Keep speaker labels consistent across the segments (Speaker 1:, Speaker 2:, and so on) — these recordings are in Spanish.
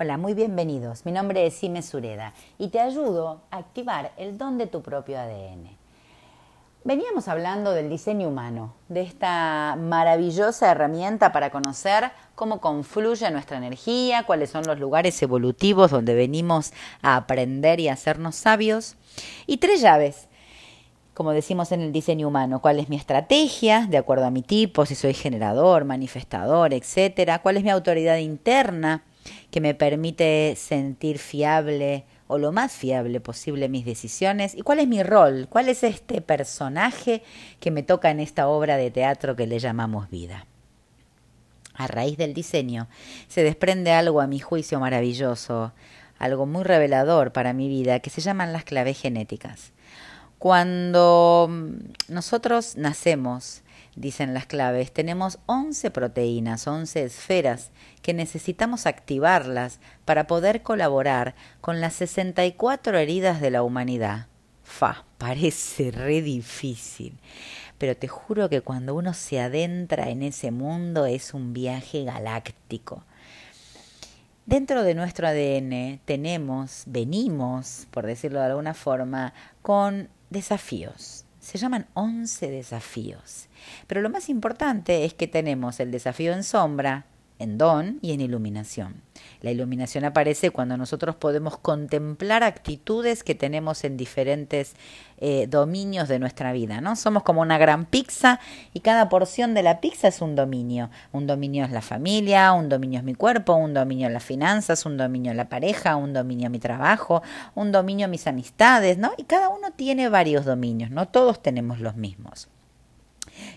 Speaker 1: Hola, muy bienvenidos. Mi nombre es Sime Sureda y te ayudo a activar el don de tu propio ADN. Veníamos hablando del diseño humano, de esta maravillosa herramienta para conocer cómo confluye nuestra energía, cuáles son los lugares evolutivos donde venimos a aprender y a hacernos sabios. Y tres llaves, como decimos en el diseño humano, cuál es mi estrategia, de acuerdo a mi tipo, si soy generador, manifestador, etcétera, cuál es mi autoridad interna, que me permite sentir fiable o lo más fiable posible mis decisiones y cuál es mi rol, cuál es este personaje que me toca en esta obra de teatro que le llamamos vida. A raíz del diseño se desprende algo a mi juicio maravilloso, algo muy revelador para mi vida, que se llaman las claves genéticas. Cuando nosotros nacemos, dicen las claves, tenemos 11 proteínas, 11 esferas que necesitamos activarlas para poder colaborar con las 64 heridas de la humanidad. Fa, parece re difícil, pero te juro que cuando uno se adentra en ese mundo es un viaje galáctico. Dentro de nuestro ADN tenemos, venimos, por decirlo de alguna forma, con desafíos se llaman 11 desafíos. Pero lo más importante es que tenemos el desafío en sombra, en don y en iluminación. La iluminación aparece cuando nosotros podemos contemplar actitudes que tenemos en diferentes eh, dominios de nuestra vida, ¿no? Somos como una gran pizza y cada porción de la pizza es un dominio. Un dominio es la familia, un dominio es mi cuerpo, un dominio las finanzas, un dominio la pareja, un dominio mi trabajo, un dominio mis amistades, ¿no? Y cada uno tiene varios dominios, no todos tenemos los mismos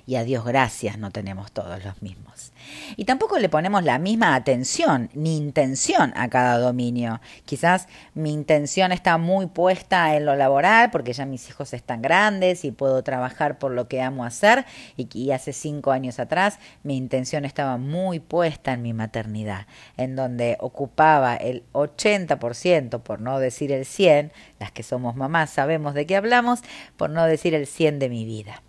Speaker 1: y a Dios gracias no tenemos todos los mismos. Y tampoco le ponemos la misma atención ni intención a cada dominio. Quizás mi intención está muy puesta en lo laboral porque ya mis hijos están grandes y puedo trabajar por lo que amo hacer y, hace cinco años atrás mi intención estaba muy puesta en mi maternidad, en donde ocupaba el 80%, por no decir el 100, las que somos mamás sabemos de qué hablamos, por no decir el 100 de mi vida.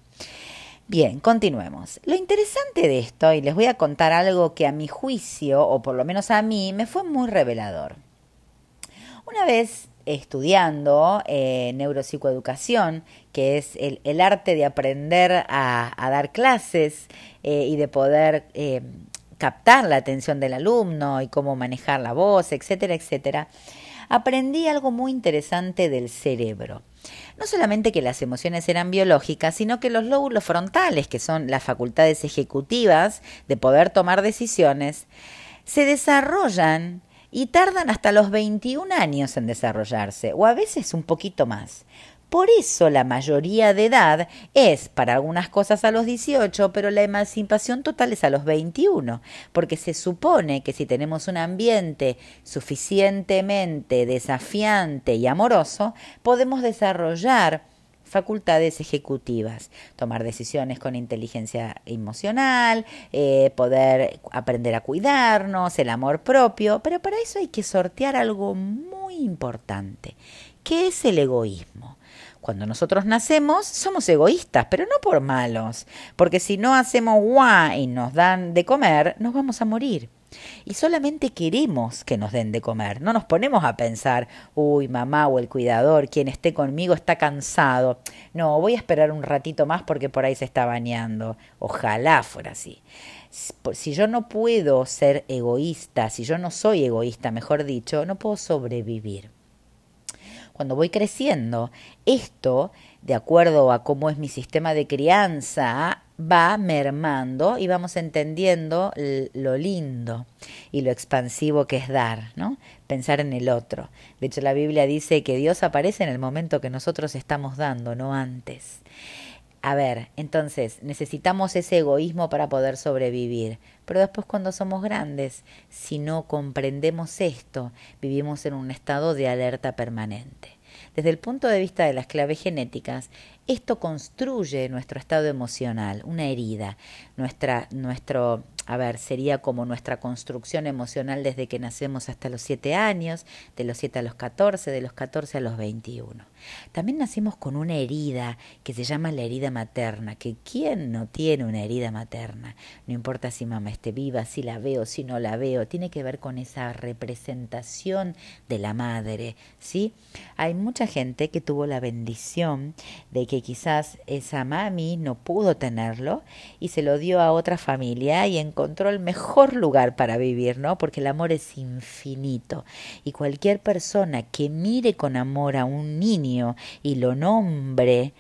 Speaker 1: Bien, continuemos. Lo interesante de esto, y les voy a contar algo que a mi juicio, o por lo menos a mí, me fue muy revelador. Una vez estudiando eh, neuropsicoeducación, que es el, arte de aprender a, dar clases eh, y de poder eh, captar la atención del alumno y cómo manejar la voz, etcétera, etcétera, aprendí algo muy interesante del cerebro no solamente que las emociones eran biológicas, sino que los lóbulos frontales, que son las facultades ejecutivas de poder tomar decisiones, se desarrollan y tardan hasta los 21 años en desarrollarse, o a veces un poquito más. Por eso la mayoría de edad es para algunas cosas a los 18, pero la emancipación total es a los 21, porque se supone que si tenemos un ambiente suficientemente desafiante y amoroso, podemos desarrollar facultades ejecutivas, tomar decisiones con inteligencia emocional, eh, poder aprender a cuidarnos, el amor propio, pero para eso hay que sortear algo muy importante, que es el egoísmo. Cuando nosotros nacemos somos egoístas, pero no por malos, porque si no hacemos guau y nos dan de comer, nos vamos a morir. Y solamente queremos que nos den de comer, no nos ponemos a pensar, uy, mamá o el cuidador, quien esté conmigo está cansado. No, voy a esperar un ratito más porque por ahí se está bañando. Ojalá fuera así. Si yo no puedo ser egoísta, si yo no soy egoísta, mejor dicho, no puedo sobrevivir cuando voy creciendo, esto, de acuerdo a cómo es mi sistema de crianza, va mermando y vamos entendiendo lo lindo y lo expansivo que es dar, ¿no? Pensar en el otro. De hecho, la Biblia dice que Dios aparece en el momento que nosotros estamos dando, no antes. A ver, entonces necesitamos ese egoísmo para poder sobrevivir, pero después cuando somos grandes, si no comprendemos esto, vivimos en un estado de alerta permanente. Desde el punto de vista de las claves genéticas, esto construye nuestro estado emocional, una herida, nuestra, nuestro, a ver, sería como nuestra construcción emocional desde que nacemos hasta los 7 años, de los 7 a los 14, de los 14 a los 21. También nacimos con una herida que se llama la herida materna, que ¿quién no tiene una herida materna? No importa si mamá esté viva, si la veo, si no la veo, tiene que ver con esa representación de la madre, ¿sí? Hay mucha gente que tuvo la bendición de que quizás esa mami no pudo tenerlo y se lo dio a otra familia y encontró el mejor lugar para vivir, ¿no? Porque el amor es infinito y cualquier persona que mire con amor a un niño y lo nombre,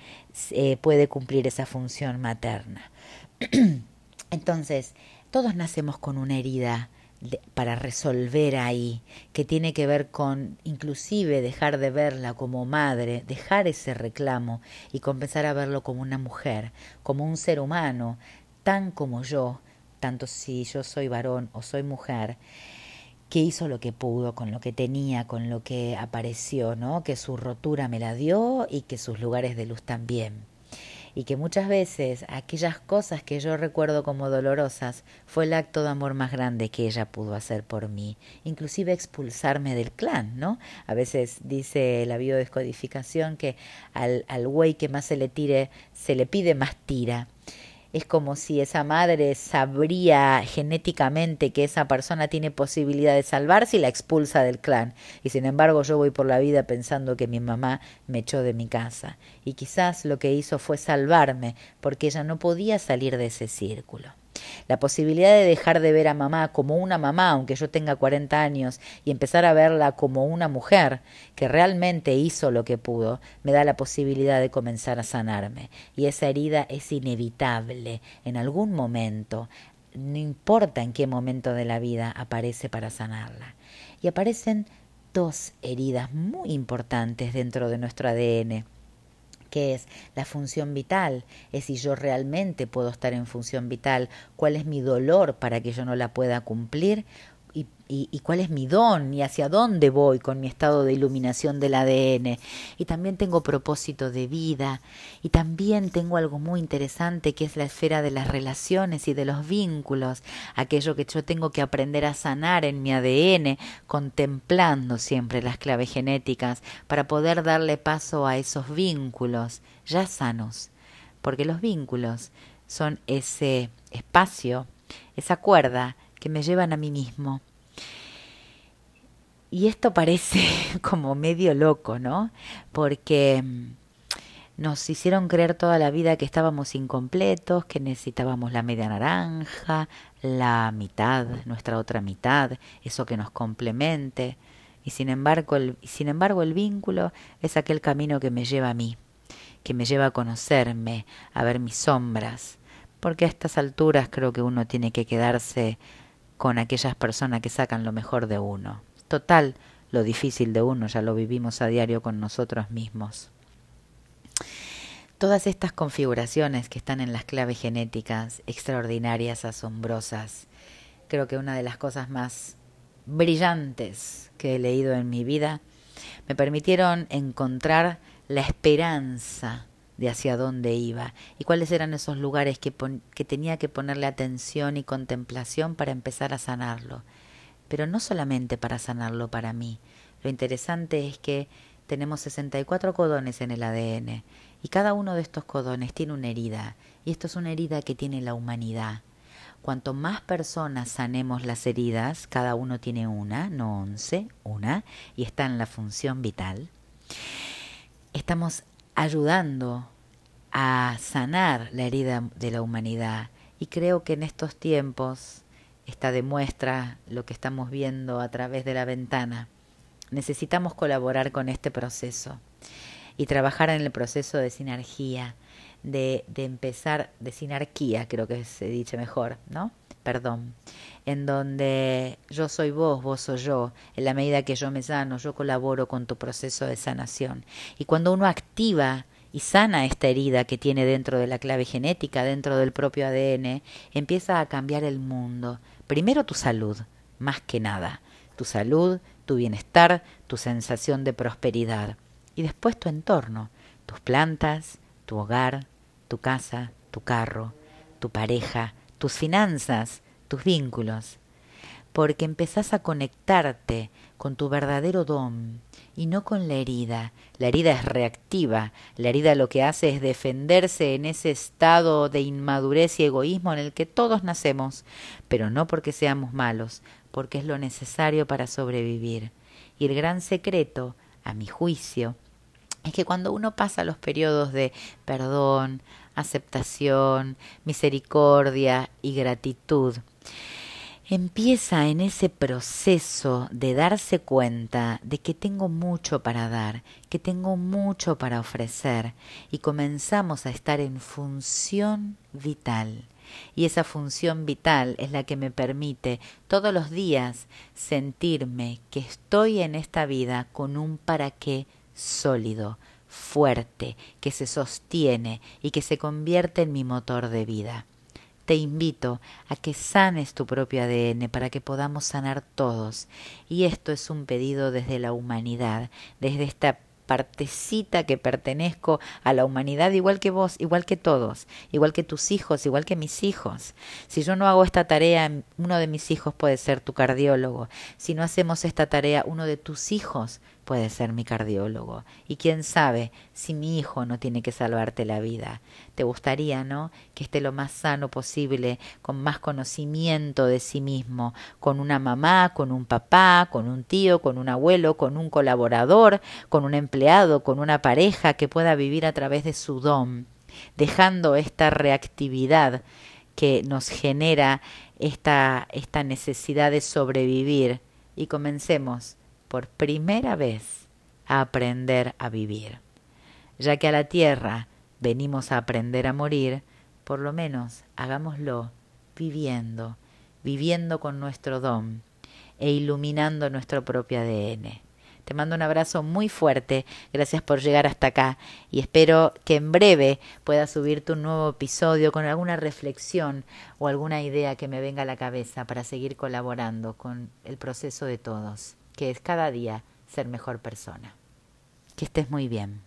Speaker 1: eh, puede cumplir esa función materna. Entonces, todos nacemos con una herida para resolver ahí, que tiene que ver con inclusive dejar de verla como madre, dejar ese reclamo y comenzar a verlo como una mujer, como un ser humano, tan como yo, tanto si yo soy varón o soy mujer, que hizo lo que pudo con lo que tenía, con lo que apareció, ¿no? Que su rotura me la dio y que sus lugares de luz también. Y que muchas veces aquellas cosas que yo recuerdo como dolorosas fue el acto de amor más grande que ella pudo hacer por mí, inclusive expulsarme del clan, ¿no? A veces dice la biodescodificación que al, al güey que más se le tire, se le pide más tira es como si esa madre sabría genéticamente que esa persona tiene posibilidad de salvarse y la expulsa del clan. Y sin embargo yo voy por la vida pensando que mi mamá me echó de mi casa. Y quizás lo que hizo fue salvarme porque ella no podía salir de ese círculo. La posibilidad de dejar de ver a mamá como una mamá, aunque yo tenga 40 años, y empezar a verla como una mujer que realmente hizo lo que pudo, me da la posibilidad de comenzar a sanarme. Y esa herida es inevitable en algún momento, no importa en qué momento de la vida aparece para sanarla. Y aparecen dos heridas muy importantes dentro de nuestro ADN qué es la función vital, es si yo realmente puedo estar en función vital, cuál es mi dolor para que yo no la pueda cumplir y, cuál es mi don y hacia dónde voy con mi estado de iluminación del ADN. Y también tengo propósito de vida y también tengo algo muy interesante que es la esfera de las relaciones y de los vínculos, aquello que yo tengo que aprender a sanar en mi ADN, contemplando siempre las claves genéticas para poder darle paso a esos vínculos ya sanos, porque los vínculos son ese espacio, esa cuerda que me llevan a mí mismo. Y esto parece como medio loco, ¿no? Porque mm, nos hicieron creer toda la vida que estábamos incompletos, que necesitábamos la media naranja, la mitad, nuestra otra mitad, eso que nos complemente. Y sin embargo, el, sin embargo el vínculo es aquel camino que me lleva a mí, que me lleva a conocerme, a ver mis sombras, porque a estas alturas creo que uno tiene que quedarse con aquellas personas que sacan lo mejor de uno. Total, lo difícil de uno ya lo vivimos a diario con nosotros mismos. Todas estas configuraciones que están en las claves genéticas, extraordinarias, asombrosas, creo que una de las cosas más brillantes que he leído en mi vida, me permitieron encontrar la esperanza de hacia dónde iba y cuáles eran esos lugares que, tenía que ponerle atención y contemplación para empezar a sanarlo. Pero no solamente para sanarlo para mí. Lo interesante es que tenemos 64 codones en el ADN y cada uno de estos codones tiene una herida y esto es una herida que tiene la humanidad. Cuanto más personas sanemos las heridas, cada uno tiene una, no once, una, y está en la función vital, estamos ayudando a sanar la herida de la humanidad. Y creo que en estos tiempos esta demuestra lo que estamos viendo a través de la ventana. Necesitamos colaborar con este proceso y trabajar en el proceso de sinergia, de, empezar, de sinarquía, creo que se dice mejor, ¿no? Perdón, en donde yo soy vos, vos soy yo, en la medida que yo me sano, yo colaboro con tu proceso de sanación. Y cuando uno activa y sana esta herida que tiene dentro de la clave genética, dentro del propio ADN, empieza a cambiar el mundo. Primero tu salud, más que nada. Tu salud, tu bienestar, tu sensación de prosperidad. Y después tu entorno, tus plantas, tu hogar, tu casa, tu carro, tu pareja, tus finanzas, tus vínculos, porque empezás a conectarte con tu verdadero don y no con la herida. La herida es reactiva, la herida lo que hace es defenderse en ese estado de inmadurez y egoísmo en el que todos nacemos, pero no porque seamos malos, porque es lo necesario para sobrevivir. Y el gran secreto, a mi juicio, es que cuando uno pasa los periodos de perdón, aceptación, misericordia y gratitud, empieza en ese proceso de darse cuenta de que tengo mucho para dar, que tengo mucho para ofrecer y comenzamos a estar en función vital. Y esa función vital es la que me permite todos los días sentirme que estoy en esta vida con un para qué sólido, fuerte, que se sostiene y que se convierte en mi motor de vida. Te invito a que sanes tu propio ADN para que podamos sanar todos. Y esto es un pedido desde la humanidad, desde esta partecita que pertenezco a la humanidad igual que vos, igual que todos, igual que tus hijos, igual que mis hijos. Si yo no hago esta tarea, uno de mis hijos puede ser tu cardiólogo. Si no hacemos esta tarea, uno de tus hijos puede ser mi cardiólogo. Y quién sabe si mi hijo no tiene que salvarte la vida. Te gustaría, ¿no? Que esté lo más sano posible, con más conocimiento de sí mismo, con una mamá, con un papá, con un tío, con un abuelo, con un colaborador, con un empleado, con una pareja que pueda vivir a través de su don, dejando esta reactividad que nos genera esta, esta necesidad de sobrevivir. Y comencemos por primera vez a aprender a vivir. Ya que a la tierra venimos a aprender a morir, por lo menos hagámoslo viviendo, viviendo con nuestro don e iluminando nuestro propio ADN. Te mando un abrazo muy fuerte, gracias por llegar hasta acá y espero que en breve pueda subirte un nuevo episodio con alguna reflexión o alguna idea que me venga a la cabeza para seguir colaborando con el proceso de todos que es cada día ser mejor persona. Que estés muy bien.